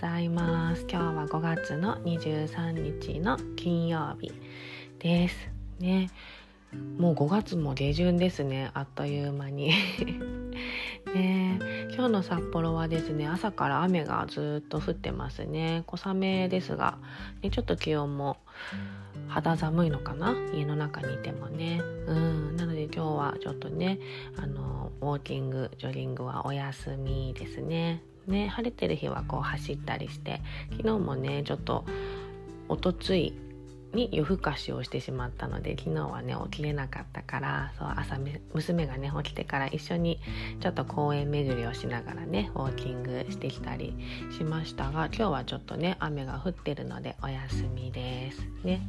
ざいます。今日は5月の23日の金曜日ですね。もう5月も下旬ですね。あっという間に。ね。今日の札幌はですね朝から雨がずっと降ってますね。小雨ですが、ね、ちょっと気温も肌寒いのかな？家の中にいてもね。うん。なので今日はちょっとねあのウォーキングジョギングはお休みですね。ね晴れてる日はこう走ったりして昨日もねちょっとおとついに夜更かしをしてしまったので昨日はね起きれなかったからそう朝娘がね起きてから一緒にちょっと公園巡りをしながらねウォーキングしてきたりしましたが今日はちょっとね雨が降ってるのでお休みです。ね。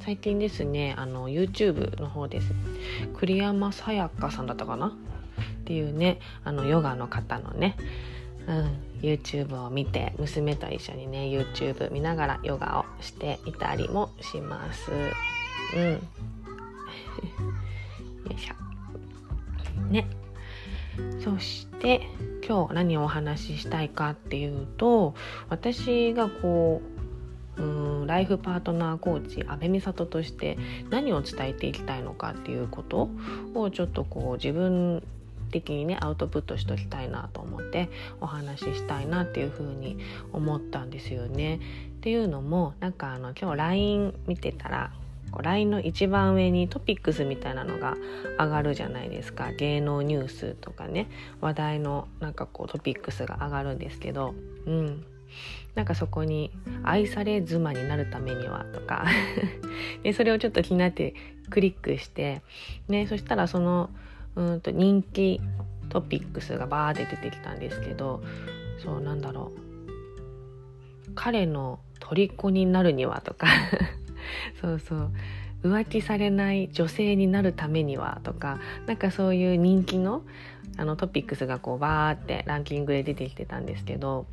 最近ですねあの YouTube の方です。栗山さやかさんだったかな？っていうねあのヨガの方のねうん、YouTube を見て娘と一緒にね YouTube 見ながらヨガをしていたりもします。うん、よいしょ。ね。そして今日何をお話ししたいかっていうと私がこううんライフパートナーコーチ阿部美里として何を伝えていきたいのかっていうことをちょっとこう自分的にねアウトプットしときたいなと思ってお話ししたいなっていうふうに思ったんですよね。っていうのもなんかあの今日 LINE 見てたら LINE の一番上にトピックスみたいなのが上がるじゃないですか。芸能ニュースとかね話題のなんかこうトピックスが上がるんですけど。うん。なんかそこに「愛され妻になるためには」とか。でそれをちょっと気になってクリックして、ね、そしたらそのうんと人気トピックスがバーって出てきたんですけどそうなんだろう。彼の虜になるにはとか。そうそう。浮気されない女性になるためにはとか。なんかそういう人気のあのトピックスがこうバーってランキングで出てきてたんですけど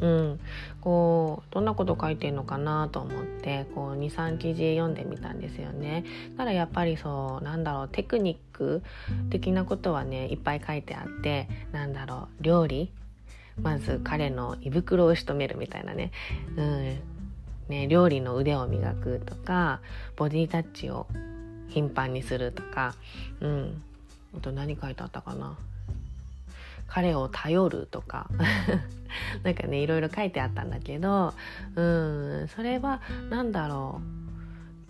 うん、こうどんなこと書いてんのかなと思って23記事読んでみたんですよね。ただやっぱりそうなんだろうテクニック的なことはねいっぱい書いてあってなんだろう料理？まず彼の胃袋を仕留めるみたいなね,、うん。ね料理の腕を磨くとかボディタッチを頻繁にするとか、うん、あと何書いてあったかな？彼を頼るとか。なんかねいろいろ書いてあったんだけどうんそれは何だろう。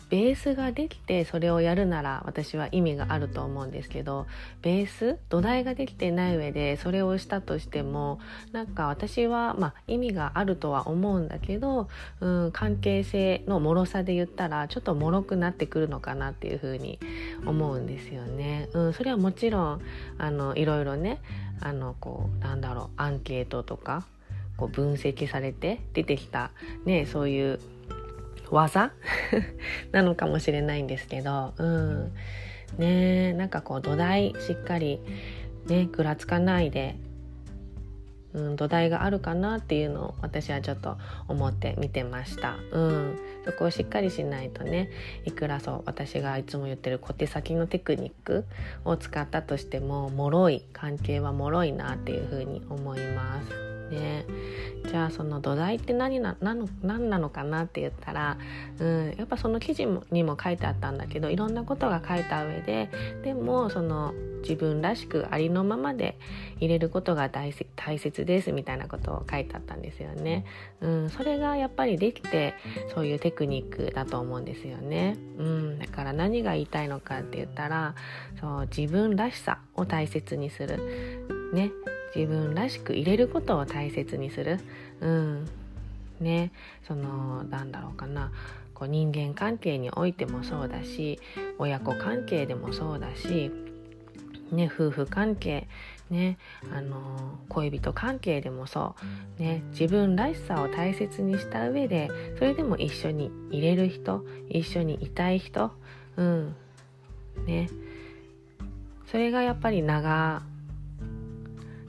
ベースができてそれをやるなら私は意味があると思うんですけどベース土台ができてない上でそれをしたとしてもなんか私は、まあ、意味があるとは思うんだけど、うん、関係性の脆さで言ったらちょっと脆くなってくるのかなっていうふうに思うんですよね。うん、それはもちろんあのいろいろねあのこうなんだろうアンケートとかこう分析されて出てきた、ね、そういう技？なのかもしれないんですけど、うん、ねなんかこう土台しっかりねぐらつかないで、うん、土台があるかなっていうのを私はちょっと思って見てました、うん、そこをしっかりしないとねいくらそう私がいつも言ってる小手先のテクニックを使ったとしても脆い関係は脆いなっていうふうに思います。ねじゃあその土台って何な何何なのかなって言ったら、うん、やっぱその記事にも書いてあったんだけどいろんなことが書いた上ででもその自分らしくありのままで入れることが大切ですみたいなことを書いてあったんですよね。うん、それがやっぱりできてそういうテクニックだと思うんですよね。うん、だから何が言いたいのかって言ったらそう自分らしさを大切にする。ね、自分らしく入れることを大切にする。うん。ね、そのなんだろうかな。こう人間関係においてもそうだし親子関係でもそうだし、ね、夫婦関係、ね、あの恋人関係でもそう、ね、自分らしさを大切にした上でそれでも一緒にいれる人一緒にいたい人、うん。ね、それがやっぱり長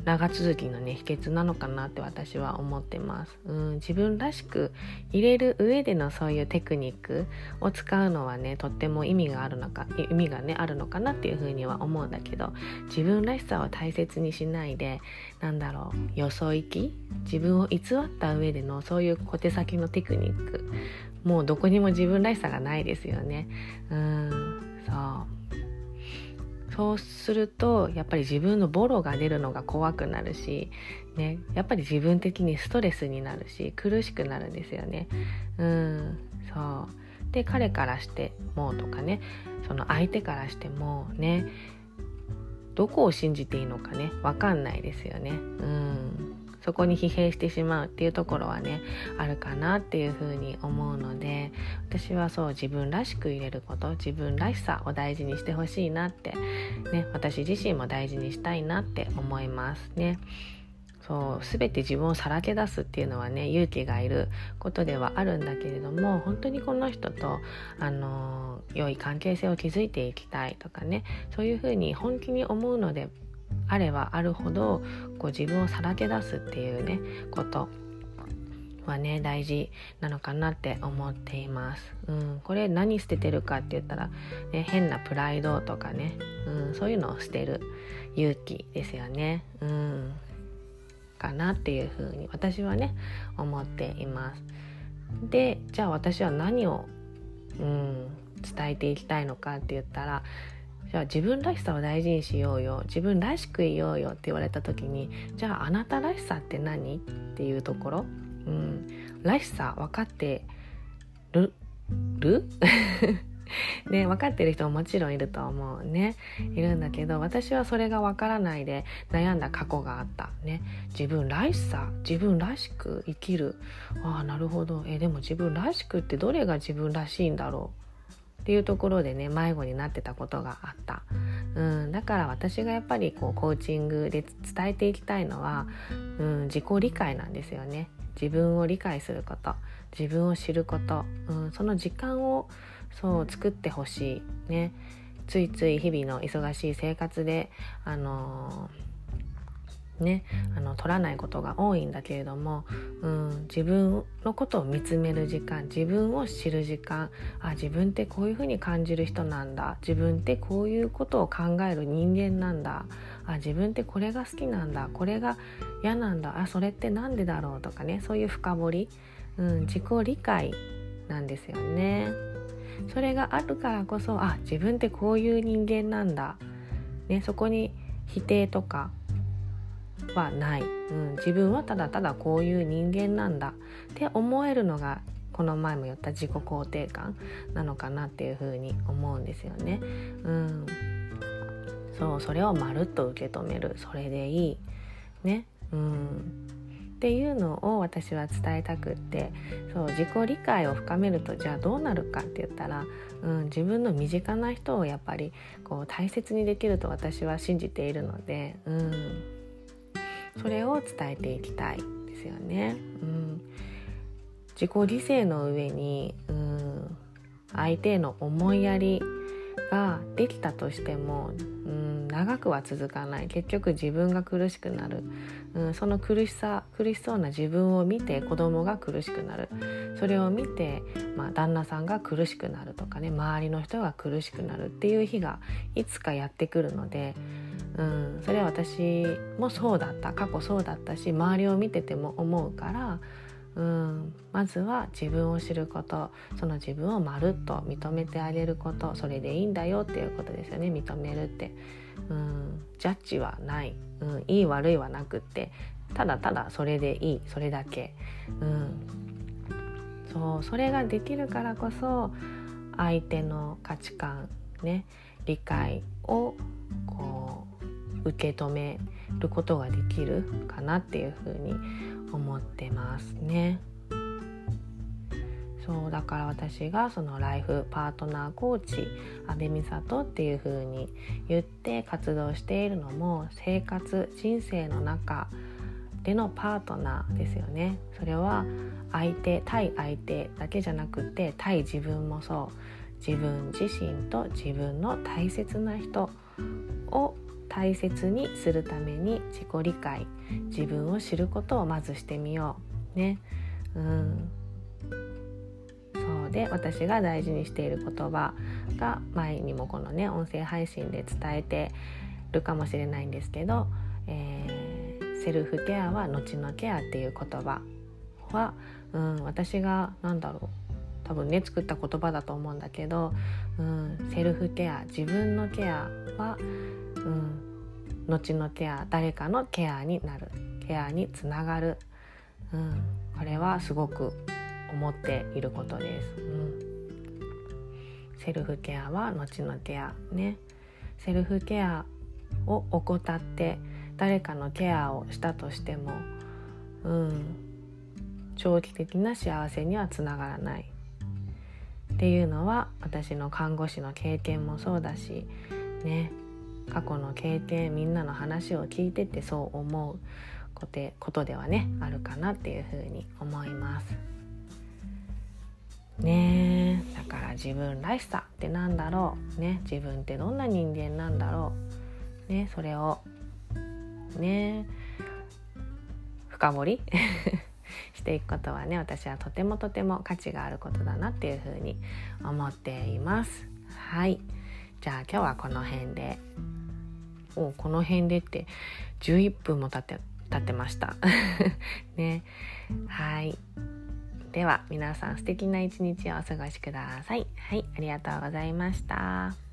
長続きのね秘訣なのかなって私は思ってます、うん、自分らしく入れる上でのそういうテクニックを使うのはねとっても意味があるのか意味がねあるのかなっていうふうには思うんだけど自分らしさを大切にしないでなんだろうよそ行き？自分を偽った上でのそういう小手先のテクニック。もうどこにも自分らしさがないですよね。うんそう。そうするとやっぱり自分のボロが出るのが怖くなるし、ね、やっぱり自分的にストレスになるし苦しくなるんですよね。うんそうで彼からしてもとかねその相手からしてもねどこを信じていいのかね分かんないですよね。うんそこに疲弊してしまうっていうところはねあるかなっていうふうに思うので私はそう自分らしく入れること自分らしさを大事にしてほしいなってね私自身も大事にしたいなって思いますね。そう全て自分をさらけ出すっていうのはね勇気がいることではあるんだけれども本当にこの人とあの良い関係性を築いていきたいとかねそういうふうに本気に思うのであればあるほどこう自分をさらけ出すっていうねことはね大事なのかなって思っています。うん、これ何捨ててるかって言ったら、ね、変なプライドとかね、うん、そういうのを捨てる勇気ですよね。うん、かなっていうふうに私はね思っています。でじゃあ私は何を、うん、伝えていきたいのかって言ったらじゃあ自分らしさを大事にしようよ。自分らしくいようよって言われた時にじゃああなたらしさって何っていうところ、うん、らしさ分かってる？る ね、分かってる人ももちろんいると思うね。いるんだけど私はそれが分からないで悩んだ過去があった。ね。自分らしさ自分らしく生きる。ああなるほど。えでも自分らしくってどれが自分らしいんだろう？っていうところでね迷子になってたことがあった、うん、だから私がやっぱりこうコーチングで伝えていきたいのは、うん、自己理解なんですよね。自分を理解すること自分を知ること、うん、その時間をそう作ってほしい。ね。ついつい日々の忙しい生活であのーねあの取らないことが多いんだけれども、うん、自分のことを見つめる時間自分を知る時間あ自分ってこういうふうに感じる人なんだ自分ってこういうことを考える人間なんだあ自分ってこれが好きなんだこれが嫌なんだあそれって何でだろうとかねそういう深掘り、うん、自己理解なんですよね。それがあるからこそあ自分ってこういう人間なんだ、ね、そこに否定とかはない、うん、自分はただただこういう人間なんだって思えるのがこの前も言った自己肯定感なのかなっていうふうに思うんですよね。うん、そうそれをまるっと受け止める。それでいい。ね。うん。っていうのを私は伝えたくって。そう自己理解を深めるとじゃあどうなるかって言ったら、うん、自分の身近な人をやっぱりこう大切にできると私は信じているので、うん、それを伝えていきたいですよね。うん、自己理性の上に、うん、相手への思いやりができたとしても、うん、長くは続かない。結局自分が苦しくなる、うん、その苦しさ苦しそうな自分を見て子供が苦しくなる。それを見て、まあ、旦那さんが苦しくなるとかね周りの人が苦しくなるっていう日がいつかやってくるので、うん、それは私もそうだった。過去そうだったし周りを見てても思うからうん、まずは自分を知ること。その自分をまるっと認めてあげること。それでいいんだよっていうことですよね。認めるって、うん、ジャッジはない、うん、いい悪いはなくって。ただただそれでいい。それだけ、うん、そう。それができるからこそ相手の価値観ね。理解をこう受け止めることができるかなっていうふうに思ってますね。そうだから私がそのライフパートナーコーチ阿部美里っていう風に言って活動しているのも生活人生の中でのパートナーですよねそれは相手対相手だけじゃなくて対自分もそう自分自身と自分の大切な人を大切にするために自己理解自分を知ることをまずしてみようね。うん。そうで私が大事にしている言葉が前にもこのね音声配信で伝えてるかもしれないんですけど、えー、セルフケアは後のケアっていう言葉は、うん、私が何だろう多分ね作った言葉だと思うんだけど、うん、セルフケア自分のケアは、うん、後のケア誰かのケアになるケアにつながる、うん、これはすごく思っていることです。うん、セルフケアは後のケアね。セルフケアを怠って誰かのケアをしたとしても、うん、長期的な幸せにはつながらない。っていうのは私の看護師の経験もそうだしね。過去の経験みんなの話を聞いててそう思うことではねあるかなっていうふうに思います。ねだから自分らしさってなんだろう。ね自分ってどんな人間なんだろう。ねそれをね深掘り していくことはね私はとてもとても価値があることだなっていうふうに思っています。はい。じゃあ今日はこの辺で。おこの辺でって11分も経って経ってました。ね。はい。では皆さん素敵な一日をお過ごしください。はいありがとうございました。